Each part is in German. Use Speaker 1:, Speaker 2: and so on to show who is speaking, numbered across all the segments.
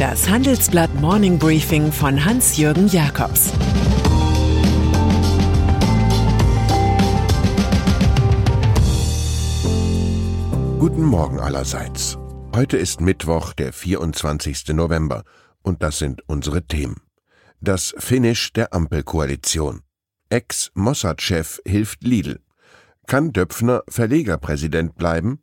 Speaker 1: Das Handelsblatt Morning Briefing von Hans-Jürgen Jakobs
Speaker 2: Guten Morgen allerseits. Heute ist Mittwoch, der 24. November, und das sind unsere Themen. Das Finish der Ampelkoalition. Ex-Mossad-Chef hilft Lidl. Kann Döpfner Verlegerpräsident bleiben?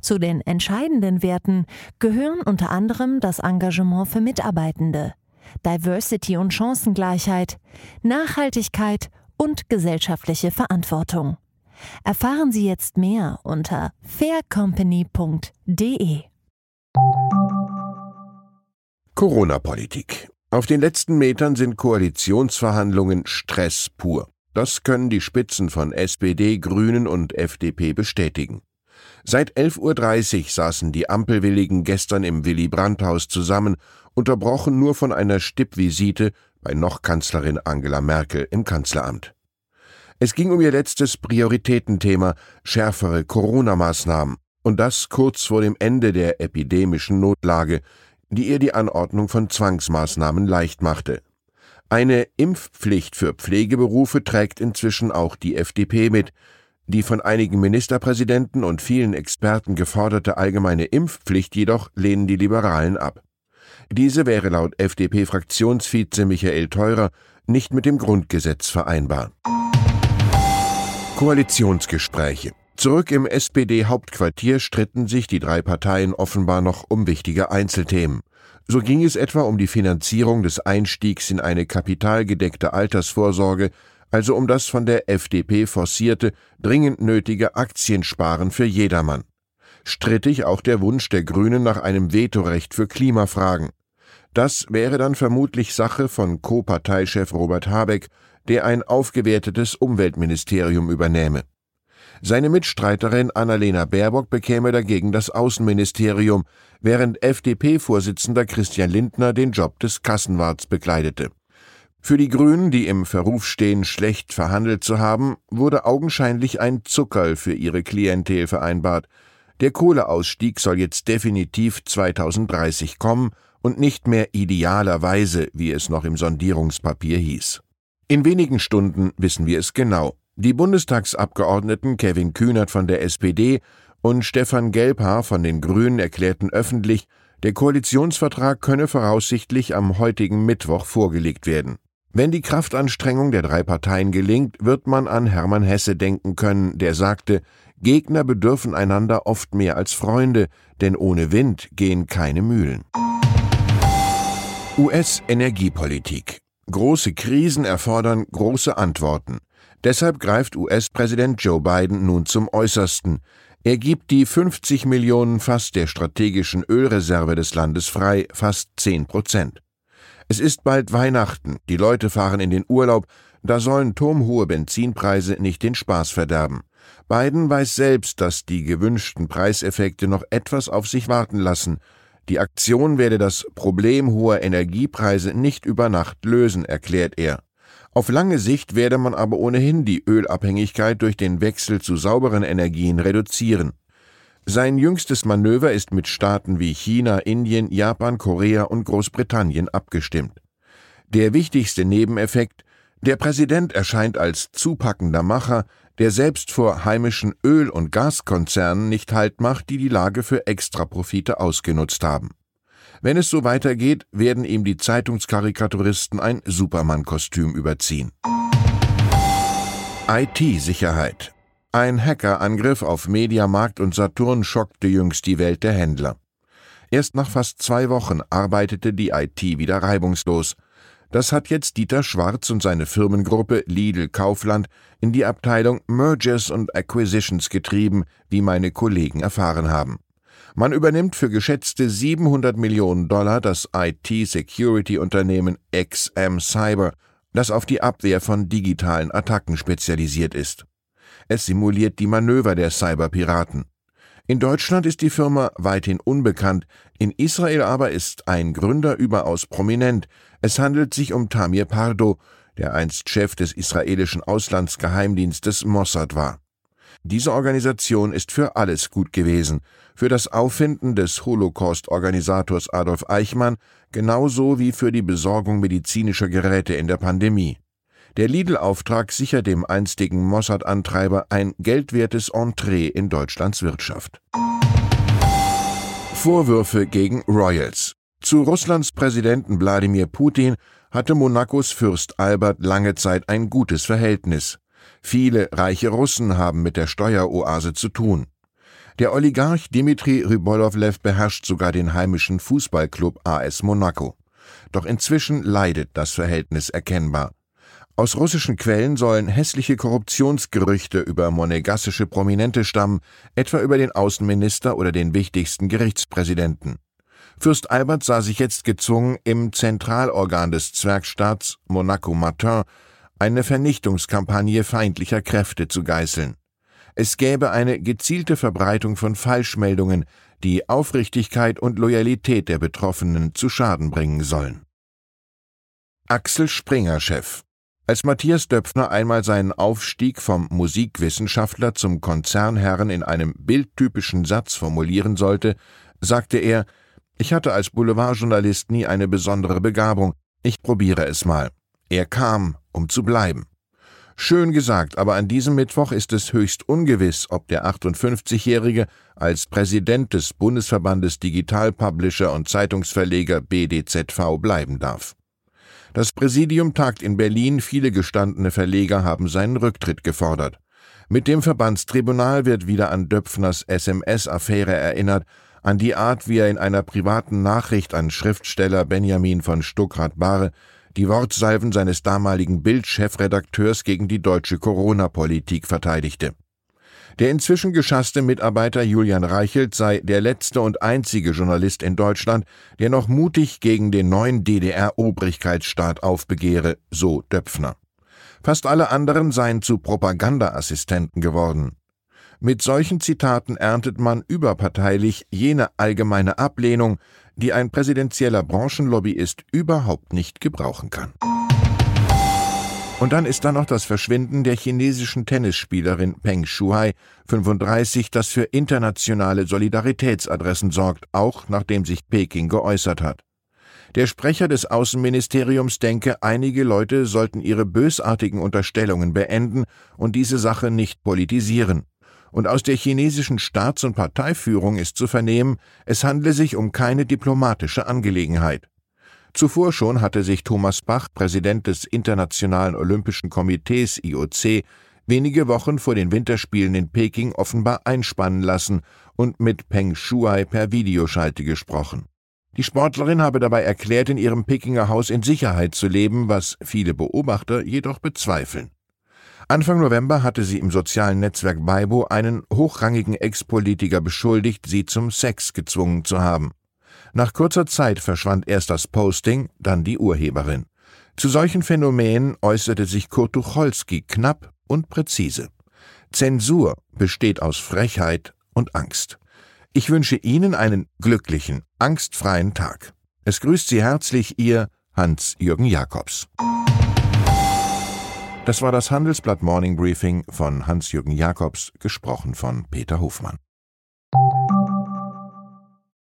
Speaker 3: Zu den entscheidenden Werten gehören unter anderem das Engagement für Mitarbeitende, Diversity und Chancengleichheit, Nachhaltigkeit und gesellschaftliche Verantwortung. Erfahren Sie jetzt mehr unter faircompany.de.
Speaker 2: Corona-Politik. Auf den letzten Metern sind Koalitionsverhandlungen Stress pur. Das können die Spitzen von SPD, Grünen und FDP bestätigen. Seit 11.30 Uhr saßen die Ampelwilligen gestern im Willy Brandt-Haus zusammen, unterbrochen nur von einer Stippvisite bei noch Kanzlerin Angela Merkel im Kanzleramt. Es ging um ihr letztes Prioritätenthema, schärfere Corona-Maßnahmen, und das kurz vor dem Ende der epidemischen Notlage, die ihr die Anordnung von Zwangsmaßnahmen leicht machte. Eine Impfpflicht für Pflegeberufe trägt inzwischen auch die FDP mit, die von einigen Ministerpräsidenten und vielen Experten geforderte allgemeine Impfpflicht jedoch lehnen die Liberalen ab. Diese wäre laut FDP-Fraktionsvize Michael Theurer nicht mit dem Grundgesetz vereinbar. Koalitionsgespräche. Zurück im SPD-Hauptquartier stritten sich die drei Parteien offenbar noch um wichtige Einzelthemen. So ging es etwa um die Finanzierung des Einstiegs in eine kapitalgedeckte Altersvorsorge also um das von der FDP forcierte, dringend nötige Aktiensparen für jedermann. Strittig auch der Wunsch der Grünen nach einem Vetorecht für Klimafragen. Das wäre dann vermutlich Sache von Co-Parteichef Robert Habeck, der ein aufgewertetes Umweltministerium übernähme. Seine Mitstreiterin Annalena Baerbock bekäme dagegen das Außenministerium, während FDP-Vorsitzender Christian Lindner den Job des Kassenwarts bekleidete. Für die Grünen, die im Verruf stehen, schlecht verhandelt zu haben, wurde augenscheinlich ein Zuckerl für ihre Klientel vereinbart. Der Kohleausstieg soll jetzt definitiv 2030 kommen und nicht mehr idealerweise, wie es noch im Sondierungspapier hieß. In wenigen Stunden wissen wir es genau. Die Bundestagsabgeordneten Kevin Kühnert von der SPD und Stefan Gelbhaar von den Grünen erklärten öffentlich, der Koalitionsvertrag könne voraussichtlich am heutigen Mittwoch vorgelegt werden. Wenn die Kraftanstrengung der drei Parteien gelingt, wird man an Hermann Hesse denken können, der sagte, Gegner bedürfen einander oft mehr als Freunde, denn ohne Wind gehen keine Mühlen. US-Energiepolitik. Große Krisen erfordern große Antworten. Deshalb greift US-Präsident Joe Biden nun zum Äußersten. Er gibt die 50 Millionen Fass der strategischen Ölreserve des Landes frei, fast 10 Prozent. Es ist bald Weihnachten, die Leute fahren in den Urlaub, da sollen turmhohe Benzinpreise nicht den Spaß verderben. Biden weiß selbst, dass die gewünschten Preiseffekte noch etwas auf sich warten lassen. Die Aktion werde das Problem hoher Energiepreise nicht über Nacht lösen, erklärt er. Auf lange Sicht werde man aber ohnehin die Ölabhängigkeit durch den Wechsel zu sauberen Energien reduzieren. Sein jüngstes Manöver ist mit Staaten wie China, Indien, Japan, Korea und Großbritannien abgestimmt. Der wichtigste Nebeneffekt der Präsident erscheint als zupackender Macher, der selbst vor heimischen Öl- und Gaskonzernen nicht Halt macht, die die Lage für Extraprofite ausgenutzt haben. Wenn es so weitergeht, werden ihm die Zeitungskarikaturisten ein Superman-Kostüm überziehen. IT-Sicherheit ein Hackerangriff auf Mediamarkt und Saturn schockte jüngst die Welt der Händler. Erst nach fast zwei Wochen arbeitete die IT wieder reibungslos. Das hat jetzt Dieter Schwarz und seine Firmengruppe Lidl Kaufland in die Abteilung Mergers und Acquisitions getrieben, wie meine Kollegen erfahren haben. Man übernimmt für geschätzte 700 Millionen Dollar das IT-Security-Unternehmen XM Cyber, das auf die Abwehr von digitalen Attacken spezialisiert ist. Es simuliert die Manöver der Cyberpiraten. In Deutschland ist die Firma weithin unbekannt, in Israel aber ist ein Gründer überaus prominent. Es handelt sich um Tamir Pardo, der einst Chef des israelischen Auslandsgeheimdienstes Mossad war. Diese Organisation ist für alles gut gewesen, für das Auffinden des Holocaust-Organisators Adolf Eichmann genauso wie für die Besorgung medizinischer Geräte in der Pandemie. Der Lidl-Auftrag sichert dem einstigen Mossad-Antreiber ein geldwertes Entree in Deutschlands Wirtschaft. Vorwürfe gegen Royals. Zu Russlands Präsidenten Wladimir Putin hatte Monacos Fürst Albert lange Zeit ein gutes Verhältnis. Viele reiche Russen haben mit der Steueroase zu tun. Der Oligarch Dimitri Rybolovlev beherrscht sogar den heimischen Fußballclub AS Monaco. Doch inzwischen leidet das Verhältnis erkennbar. Aus russischen Quellen sollen hässliche Korruptionsgerüchte über monegassische Prominente stammen, etwa über den Außenminister oder den wichtigsten Gerichtspräsidenten. Fürst Albert sah sich jetzt gezwungen, im Zentralorgan des Zwergstaats Monaco Matin eine Vernichtungskampagne feindlicher Kräfte zu geißeln. Es gäbe eine gezielte Verbreitung von Falschmeldungen, die Aufrichtigkeit und Loyalität der Betroffenen zu Schaden bringen sollen. Axel Springer Chef als Matthias Döpfner einmal seinen Aufstieg vom Musikwissenschaftler zum Konzernherren in einem bildtypischen Satz formulieren sollte, sagte er, ich hatte als Boulevardjournalist nie eine besondere Begabung, ich probiere es mal. Er kam, um zu bleiben. Schön gesagt, aber an diesem Mittwoch ist es höchst ungewiss, ob der 58-Jährige als Präsident des Bundesverbandes Digital Publisher und Zeitungsverleger BDZV bleiben darf. Das Präsidium tagt in Berlin, viele gestandene Verleger haben seinen Rücktritt gefordert. Mit dem Verbandstribunal wird wieder an Döpfners SMS-Affäre erinnert, an die Art, wie er in einer privaten Nachricht an Schriftsteller Benjamin von Stuckrad-Barre die Wortsalven seines damaligen Bild-Chefredakteurs gegen die deutsche Corona-Politik verteidigte. Der inzwischen geschasste Mitarbeiter Julian Reichelt sei der letzte und einzige Journalist in Deutschland, der noch mutig gegen den neuen DDR-Obrigkeitsstaat aufbegehre, so Döpfner. Fast alle anderen seien zu Propagandaassistenten geworden. Mit solchen Zitaten erntet man überparteilich jene allgemeine Ablehnung, die ein präsidentieller Branchenlobbyist überhaupt nicht gebrauchen kann. Und dann ist da noch das Verschwinden der chinesischen Tennisspielerin Peng Shuai, 35, das für internationale Solidaritätsadressen sorgt, auch nachdem sich Peking geäußert hat. Der Sprecher des Außenministeriums denke, einige Leute sollten ihre bösartigen Unterstellungen beenden und diese Sache nicht politisieren und aus der chinesischen Staats- und Parteiführung ist zu vernehmen, es handle sich um keine diplomatische Angelegenheit. Zuvor schon hatte sich Thomas Bach, Präsident des Internationalen Olympischen Komitees IOC, wenige Wochen vor den Winterspielen in Peking offenbar einspannen lassen und mit Peng Shuai per Videoschalte gesprochen. Die Sportlerin habe dabei erklärt, in ihrem Pekinger Haus in Sicherheit zu leben, was viele Beobachter jedoch bezweifeln. Anfang November hatte sie im sozialen Netzwerk Weibo einen hochrangigen Ex-Politiker beschuldigt, sie zum Sex gezwungen zu haben. Nach kurzer Zeit verschwand erst das Posting, dann die Urheberin. Zu solchen Phänomenen äußerte sich Kurt Tucholsky knapp und präzise. Zensur besteht aus Frechheit und Angst. Ich wünsche Ihnen einen glücklichen, angstfreien Tag. Es grüßt Sie herzlich Ihr Hans-Jürgen Jakobs. Das war das Handelsblatt Morning Briefing von Hans-Jürgen Jakobs, gesprochen von Peter Hofmann.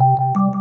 Speaker 3: you